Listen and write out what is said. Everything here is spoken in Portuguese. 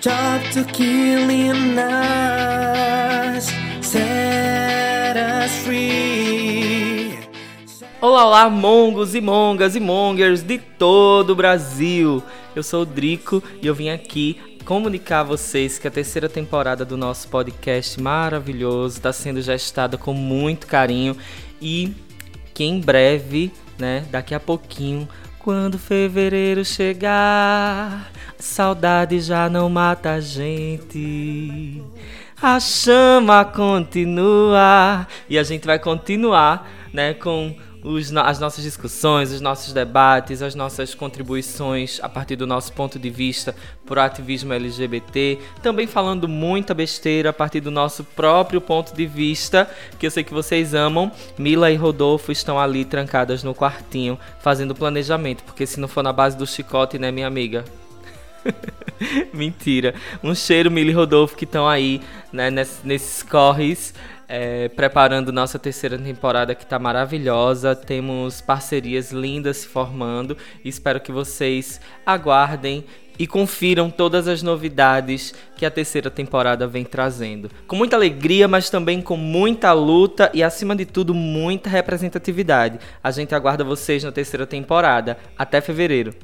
Stop to killing us, set us free. Olá, olá, mongos e mongas e mongers de todo o Brasil. Eu sou o Drico e eu vim aqui comunicar a vocês que a terceira temporada do nosso podcast maravilhoso está sendo gestada com muito carinho e que em breve, né, daqui a pouquinho, quando fevereiro chegar, saudade já não mata a gente. A chama continua e a gente vai continuar, né, com os, as nossas discussões, os nossos debates, as nossas contribuições a partir do nosso ponto de vista para o ativismo LGBT, também falando muita besteira a partir do nosso próprio ponto de vista, que eu sei que vocês amam. Mila e Rodolfo estão ali trancadas no quartinho fazendo planejamento, porque se não for na base do chicote, né, minha amiga? Mentira. Um cheiro, Mila e Rodolfo, que estão aí, né, nesses, nesses corres é, preparando nossa terceira temporada que está maravilhosa. Temos parcerias lindas se formando. Espero que vocês aguardem e confiram todas as novidades que a terceira temporada vem trazendo. Com muita alegria, mas também com muita luta e, acima de tudo, muita representatividade. A gente aguarda vocês na terceira temporada. Até fevereiro.